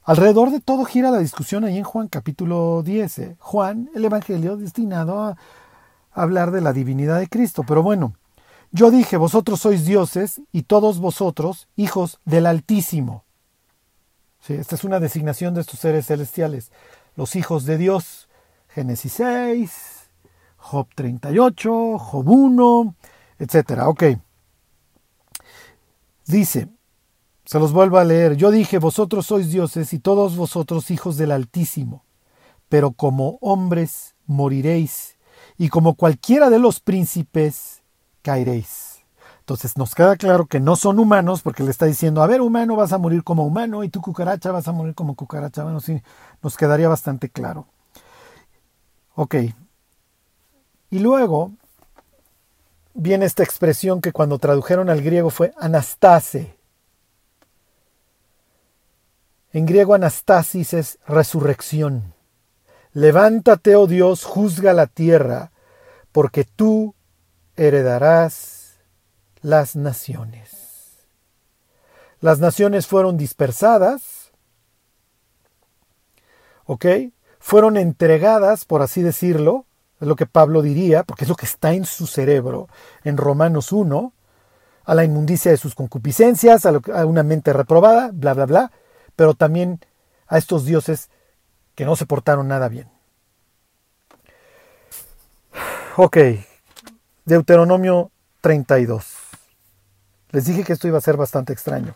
Alrededor de todo gira la discusión ahí en Juan capítulo 10. ¿eh? Juan, el Evangelio destinado a hablar de la divinidad de Cristo. Pero bueno, yo dije, vosotros sois dioses y todos vosotros hijos del Altísimo. Esta es una designación de estos seres celestiales. Los hijos de Dios. Génesis 6, Job 38, Job 1, etcétera. Ok. Dice, se los vuelvo a leer, yo dije, vosotros sois dioses y todos vosotros hijos del Altísimo, pero como hombres moriréis, y como cualquiera de los príncipes caeréis. Entonces nos queda claro que no son humanos, porque le está diciendo, a ver, humano, vas a morir como humano, y tú cucaracha vas a morir como cucaracha. Bueno, sí, nos quedaría bastante claro. Ok. Y luego viene esta expresión que cuando tradujeron al griego fue anastase. En griego anastasis es resurrección. Levántate, oh Dios, juzga la tierra, porque tú heredarás las naciones. Las naciones fueron dispersadas, ¿ok? Fueron entregadas, por así decirlo, es lo que Pablo diría, porque es lo que está en su cerebro en Romanos 1, a la inmundicia de sus concupiscencias, a, una mente reprobada, bla, bla, bla, pero también a estos dioses que no se portaron nada bien. Ok, Deuteronomio 32. Les dije que esto iba a ser bastante extraño.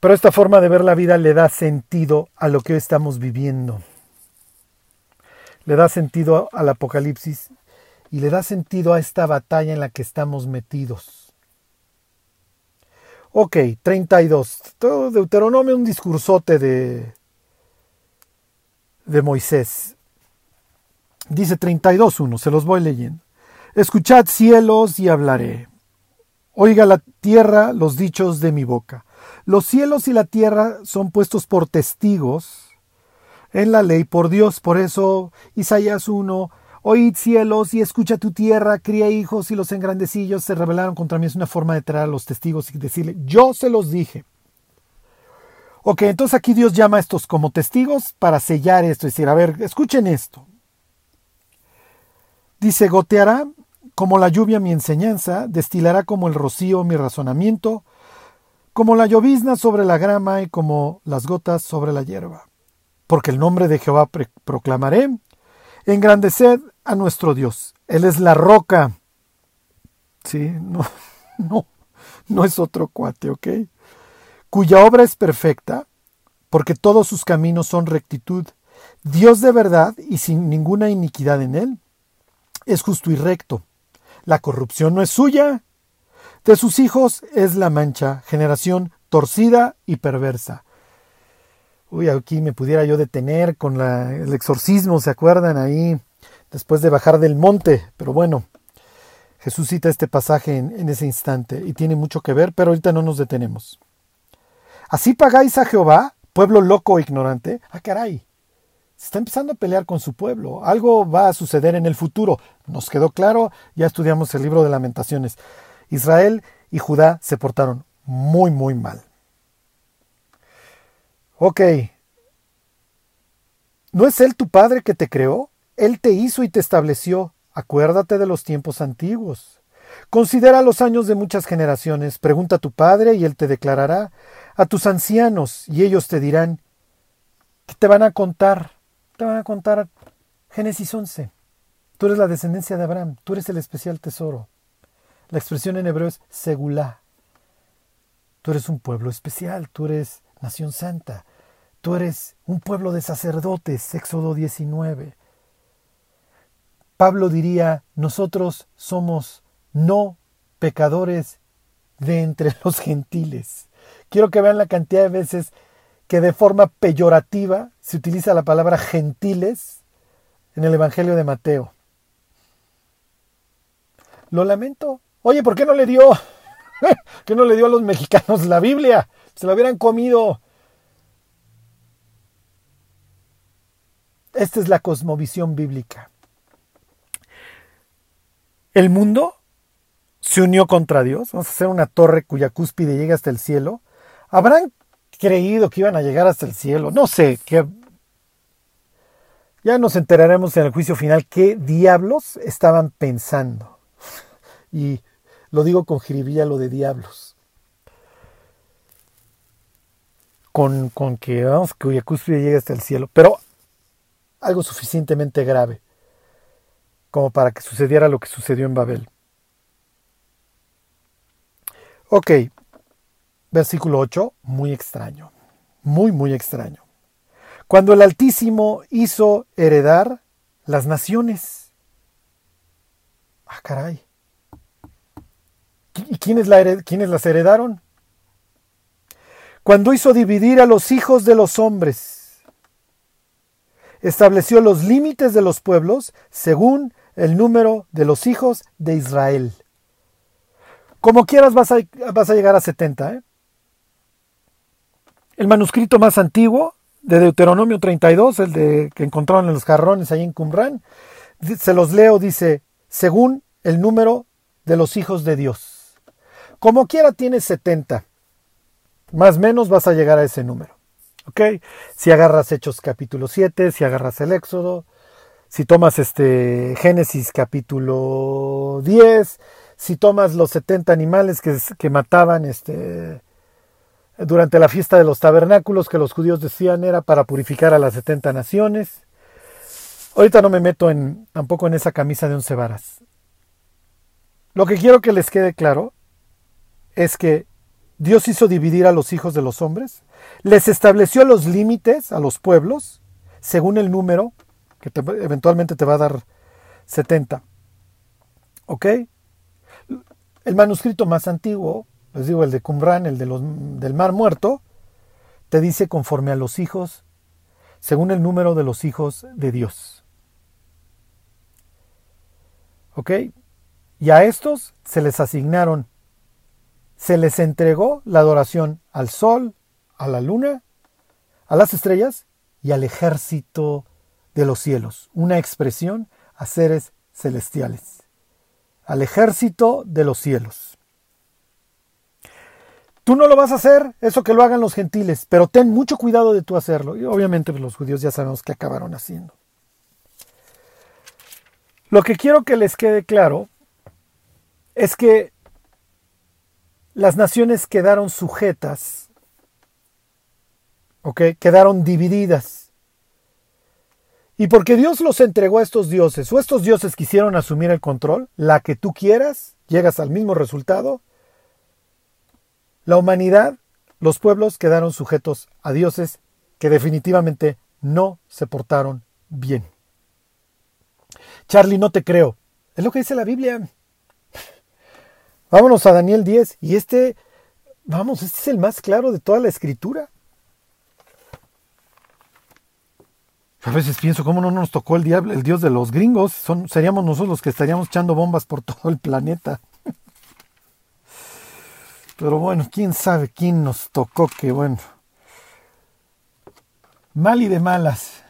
Pero esta forma de ver la vida le da sentido a lo que hoy estamos viviendo le da sentido al Apocalipsis y le da sentido a esta batalla en la que estamos metidos. Ok, 32. Todo Deuteronomio un discursote de, de Moisés. Dice 32.1, se los voy leyendo. Escuchad cielos y hablaré. Oiga la tierra los dichos de mi boca. Los cielos y la tierra son puestos por testigos en la ley por Dios. Por eso Isaías 1, oíd cielos y escucha tu tierra, cría hijos y los engrandecillos se rebelaron contra mí. Es una forma de traer a los testigos y decirle, yo se los dije. Ok, entonces aquí Dios llama a estos como testigos para sellar esto, es decir, a ver, escuchen esto. Dice, goteará como la lluvia mi enseñanza, destilará como el rocío mi razonamiento, como la llovizna sobre la grama y como las gotas sobre la hierba porque el nombre de Jehová proclamaré. Engrandeced a nuestro Dios. Él es la roca. Sí, no, [laughs] no, no es otro cuate, ¿ok? Cuya obra es perfecta, porque todos sus caminos son rectitud. Dios de verdad y sin ninguna iniquidad en él. Es justo y recto. La corrupción no es suya. De sus hijos es la mancha, generación torcida y perversa. Uy, aquí me pudiera yo detener con el exorcismo, ¿se acuerdan ahí? Después de bajar del monte. Pero bueno, Jesús cita este pasaje en, en ese instante y tiene mucho que ver, pero ahorita no nos detenemos. Así pagáis a Jehová, pueblo loco e ignorante. Ah, caray. Se está empezando a pelear con su pueblo. Algo va a suceder en el futuro. Nos quedó claro, ya estudiamos el libro de lamentaciones. Israel y Judá se portaron muy, muy mal. Ok. ¿No es Él tu Padre que te creó? Él te hizo y te estableció. Acuérdate de los tiempos antiguos. Considera los años de muchas generaciones. Pregunta a tu Padre y Él te declarará. A tus ancianos y ellos te dirán. ¿Qué te van a contar? Te van a contar Génesis 11. Tú eres la descendencia de Abraham. Tú eres el especial tesoro. La expresión en hebreo es segulá. Tú eres un pueblo especial. Tú eres nación santa. Tú eres un pueblo de sacerdotes, Éxodo 19. Pablo diría, nosotros somos no pecadores de entre [laughs] los gentiles. Quiero que vean la cantidad de veces que de forma peyorativa se utiliza la palabra gentiles en el Evangelio de Mateo. Lo lamento. Oye, ¿por qué no le dio? [laughs] ¿Qué no le dio a los mexicanos la Biblia? Se la hubieran comido. Esta es la cosmovisión bíblica. El mundo se unió contra Dios. Vamos a hacer una torre cuya cúspide llega hasta el cielo. ¿Habrán creído que iban a llegar hasta el cielo? No sé, ya nos enteraremos en el juicio final qué diablos estaban pensando. Y lo digo con jiribilla lo de diablos. Con, que vamos, cuya cúspide llegue hasta el cielo, pero algo suficientemente grave como para que sucediera lo que sucedió en Babel. Ok, versículo 8, muy extraño, muy, muy extraño. Cuando el Altísimo hizo heredar las naciones. Ah, caray. ¿Y quiénes, la quiénes las heredaron? Cuando hizo dividir a los hijos de los hombres. Estableció los límites de los pueblos según el número de los hijos de Israel. Como quieras vas a, llegar a 70. ¿eh? El manuscrito más antiguo de Deuteronomio 32, el de, que encontraron en los jarrones ahí en Qumran, se los leo, dice, según el número de los hijos de Dios. Como quiera tiene 70. Más o menos vas a llegar a ese número. ¿Ok? Si agarras Hechos capítulo 7, si agarras el Éxodo, si tomas este Génesis capítulo 10, si tomas los 70 animales que, que mataban este, durante la fiesta de los tabernáculos que los judíos decían era para purificar a las 70 naciones. Ahorita no me meto en, tampoco en esa camisa de once varas. Lo que quiero que les quede claro es que Dios hizo dividir a los hijos de los hombres, les estableció los límites a los pueblos, según el número, que eventualmente te va a dar 70. ¿Ok? El manuscrito más antiguo, les digo el de Qumran, el del Mar Muerto, te dice conforme a los hijos, según el número de los hijos de Dios. ¿Ok? Y a estos se les asignaron se les entregó la adoración al sol, a la luna, a las estrellas y al ejército de los cielos, una expresión a seres celestiales, al ejército de los cielos. Tú no lo vas a hacer, eso que lo hagan los gentiles, pero ten mucho cuidado de tú hacerlo. Y obviamente pues, los judíos ya sabemos que acabaron haciendo. Lo que quiero que les quede claro es que las naciones quedaron sujetas, ¿ok? Quedaron divididas. Y porque Dios los entregó a estos dioses, o estos dioses quisieron asumir el control, la que tú quieras, llegas al mismo resultado, la humanidad, los pueblos quedaron sujetos a dioses que definitivamente no se portaron bien. Charlie, no te creo. Es lo que dice la Biblia. Vámonos a Daniel 10 y este, vamos, este es el más claro de toda la escritura. A veces pienso, ¿cómo no nos tocó el diablo, el dios de los gringos? Son, seríamos nosotros los que estaríamos echando bombas por [laughs] todo el planeta. Pero bueno, quién sabe quién nos tocó que bueno. Mal y de malas.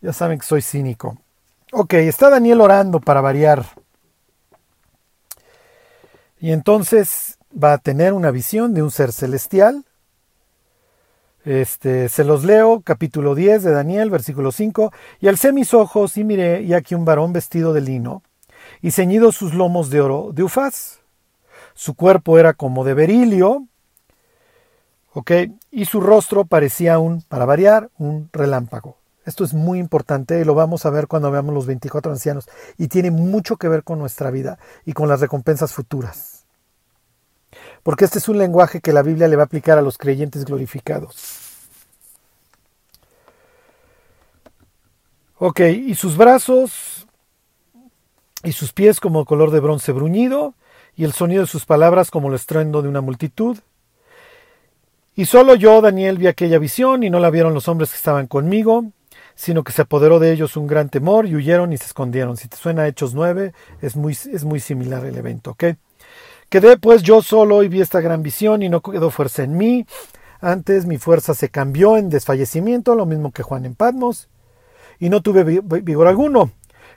Ya saben que soy cínico. Ok, está Daniel orando para variar. Y entonces va a tener una visión de un ser celestial este, se los leo, capítulo 10 de Daniel, versículo 5. Y alcé mis ojos y miré, y aquí un varón vestido de lino, y ceñido sus lomos de oro de ufaz. Su cuerpo era como de berilio, ¿ok? Y su rostro parecía un, para variar, un relámpago. Esto es muy importante y lo vamos a ver cuando veamos los 24 ancianos. Y tiene mucho que ver con nuestra vida y con las recompensas futuras porque este es un lenguaje que la Biblia le va a aplicar a los creyentes glorificados. Ok, y sus brazos y sus pies como color de bronce bruñido, y el sonido de sus palabras como el estruendo de una multitud. Y solo yo, Daniel, vi aquella visión, y no la vieron los hombres que estaban conmigo, sino que se apoderó de ellos un gran temor, y huyeron y se escondieron. Si te suena Hechos 9, es muy, es muy similar el evento, ¿ok? Quedé pues yo solo y vi esta gran visión y no quedó fuerza en mí. Antes mi fuerza se cambió en desfallecimiento, lo mismo que Juan en Patmos, y no tuve vigor alguno.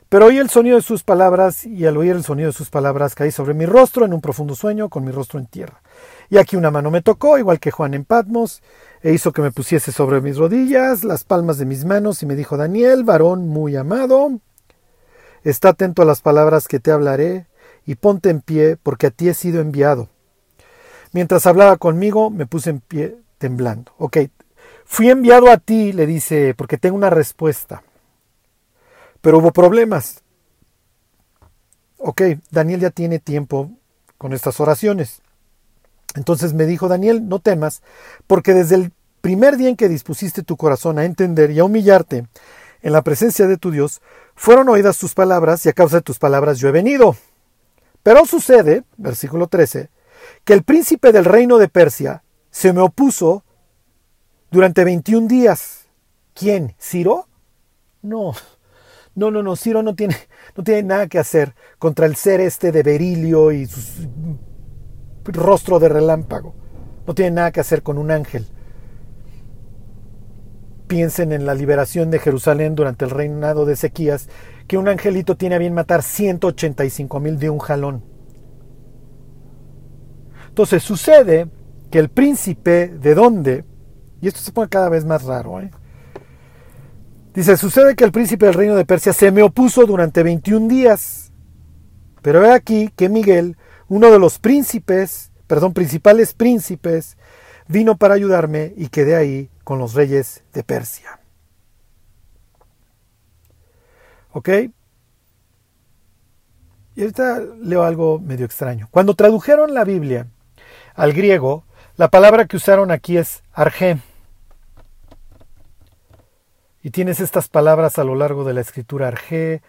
Pero oí el sonido de sus palabras, y al oír el sonido de sus palabras caí sobre mi rostro en un profundo sueño, con mi rostro en tierra. Y aquí una mano me tocó, igual que Juan en Patmos, e hizo que me pusiese sobre mis rodillas, las palmas de mis manos, y me dijo Daniel, varón muy amado, está atento a las palabras que te hablaré, y ponte en pie, porque a ti he sido enviado. Mientras hablaba conmigo, me puse en pie temblando. Ok, fui enviado a ti, le dice, porque tengo una respuesta. Pero hubo problemas. Ok, Daniel ya tiene tiempo con estas oraciones. Entonces me dijo, Daniel, no temas, porque desde el primer día en que dispusiste tu corazón a entender y a humillarte en la presencia de tu Dios, fueron oídas tus palabras y a causa de tus palabras yo he venido. Pero sucede, versículo 13, que el príncipe del reino de Persia se me opuso durante 21 días. ¿Quién? ¿Ciro? No, no, no, no, Ciro no tiene, no tiene nada que hacer contra el ser este de berilio y su rostro de relámpago. No tiene nada que hacer con un ángel. Piensen en la liberación de Jerusalén durante el reinado de Ezequías que un angelito tiene a bien matar 185 mil de un jalón. Entonces sucede que el príncipe de dónde, y esto se pone cada vez más raro, ¿eh? dice, sucede que el príncipe del reino de Persia se me opuso durante 21 días. Pero he aquí que Miguel, uno de los príncipes, perdón, principales príncipes, vino para ayudarme y quedé ahí con los reyes de Persia. ¿Ok? Y ahorita leo algo medio extraño. Cuando tradujeron la Biblia al griego, la palabra que usaron aquí es arge. Y tienes estas palabras a lo largo de la escritura arge,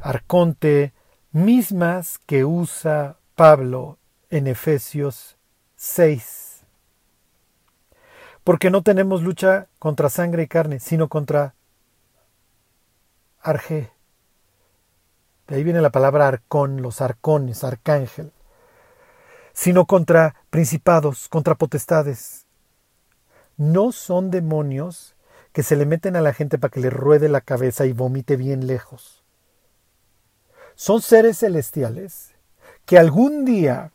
arconte, mismas que usa Pablo en Efesios 6. Porque no tenemos lucha contra sangre y carne, sino contra arge. De ahí viene la palabra arcón, los arcones, arcángel. Sino contra principados, contra potestades. No son demonios que se le meten a la gente para que le ruede la cabeza y vomite bien lejos. Son seres celestiales que algún día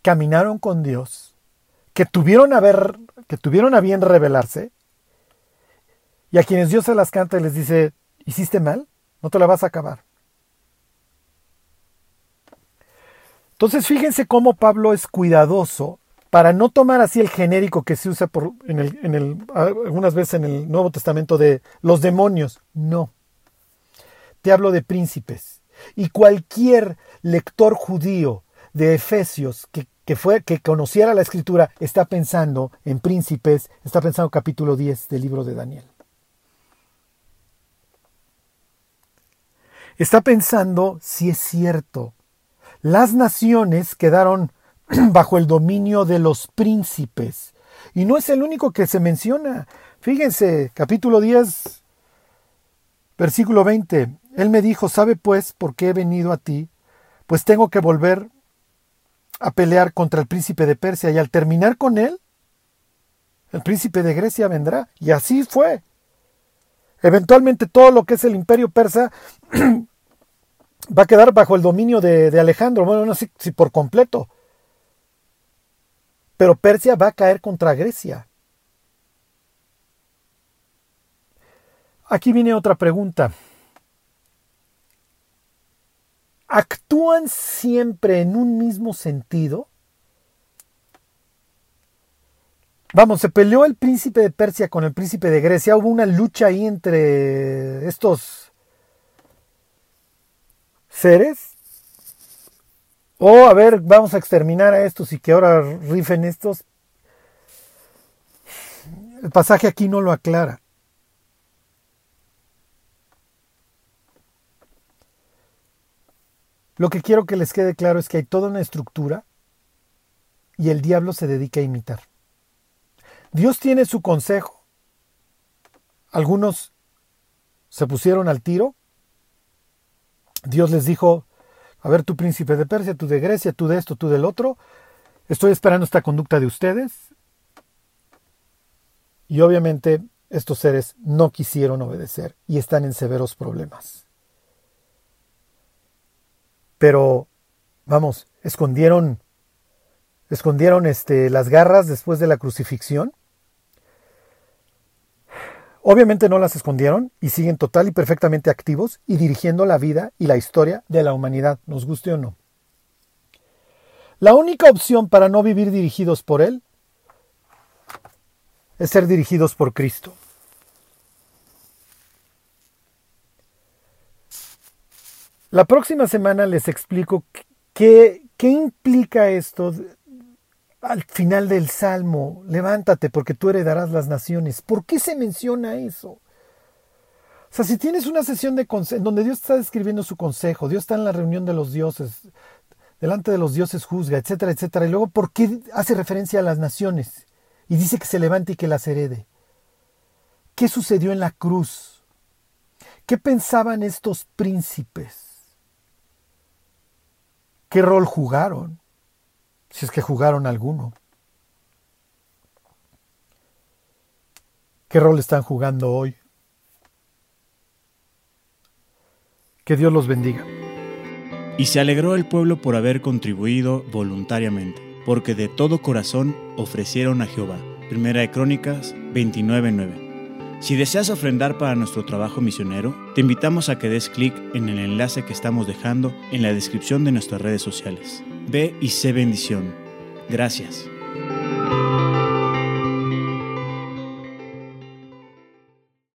caminaron con Dios, que tuvieron a ver, que tuvieron a bien revelarse, y a quienes Dios se las canta y les dice, ¿hiciste mal? No te la vas a acabar. Entonces fíjense cómo Pablo es cuidadoso para no tomar así el genérico que se usa en el, en algunas veces en el Nuevo Testamento de los demonios. No. Te hablo de príncipes. Y cualquier lector judío de Efesios que que, conociera la escritura, está pensando en príncipes, está pensando capítulo 10 del libro de Daniel. Está pensando si es cierto. Las naciones quedaron [clears throat] bajo el dominio de los príncipes. Y no es el único que se menciona. Fíjense, capítulo 10, versículo 20. Él me dijo, ¿sabe pues por qué he venido a ti? Pues tengo que volver a pelear contra el príncipe de Persia y al terminar con él, el príncipe de Grecia vendrá. Y así fue. Eventualmente todo lo que es el imperio persa [clears throat] va a quedar bajo el dominio de, Alejandro. Bueno, no sé si por completo. Pero Persia va a caer contra Grecia. Aquí viene otra pregunta. ¿Actúan siempre en un mismo sentido? Vamos, se peleó el príncipe de Persia con el príncipe de Grecia. Hubo una lucha ahí entre estos seres. O, a ver, vamos a exterminar a estos y que ahora rifen estos. El pasaje aquí no lo aclara. Lo que quiero que les quede claro es que hay toda una estructura y el diablo se dedica a imitar. Dios tiene su consejo. Algunos se pusieron al tiro. Dios les dijo, a ver, tú príncipe de Persia, tú de Grecia, tú de esto, tú del otro, estoy esperando esta conducta de ustedes. Y obviamente estos seres no quisieron obedecer y están en severos problemas. Pero, vamos, escondieron, escondieron este, las garras después de la crucifixión Obviamente no las escondieron y siguen total y perfectamente activos y dirigiendo la vida y la historia de la humanidad, nos guste o no. La única opción para no vivir dirigidos por Él es ser dirigidos por Cristo. La próxima semana les explico qué, qué implica esto al final del Salmo, levántate porque tú heredarás las naciones. ¿Por qué se menciona eso? O sea, si tienes una sesión de en donde Dios está describiendo su consejo, Dios está en la reunión de los dioses, delante de los dioses juzga, etcétera, etcétera, y luego ¿por qué hace referencia a las naciones? Y dice que se levante y que las herede. ¿Qué sucedió en la cruz? ¿Qué pensaban estos príncipes? ¿Qué rol jugaron? Si es que jugaron alguno. ¿Qué rol están jugando hoy? Que Dios los bendiga. Y se alegró el pueblo por haber contribuido voluntariamente, porque de todo corazón ofrecieron a Jehová. Primera de Crónicas 29:9. Si deseas ofrendar para nuestro trabajo misionero, te invitamos a que des clic en el enlace que estamos dejando en la descripción de nuestras redes sociales. Ve y sé bendición. Gracias.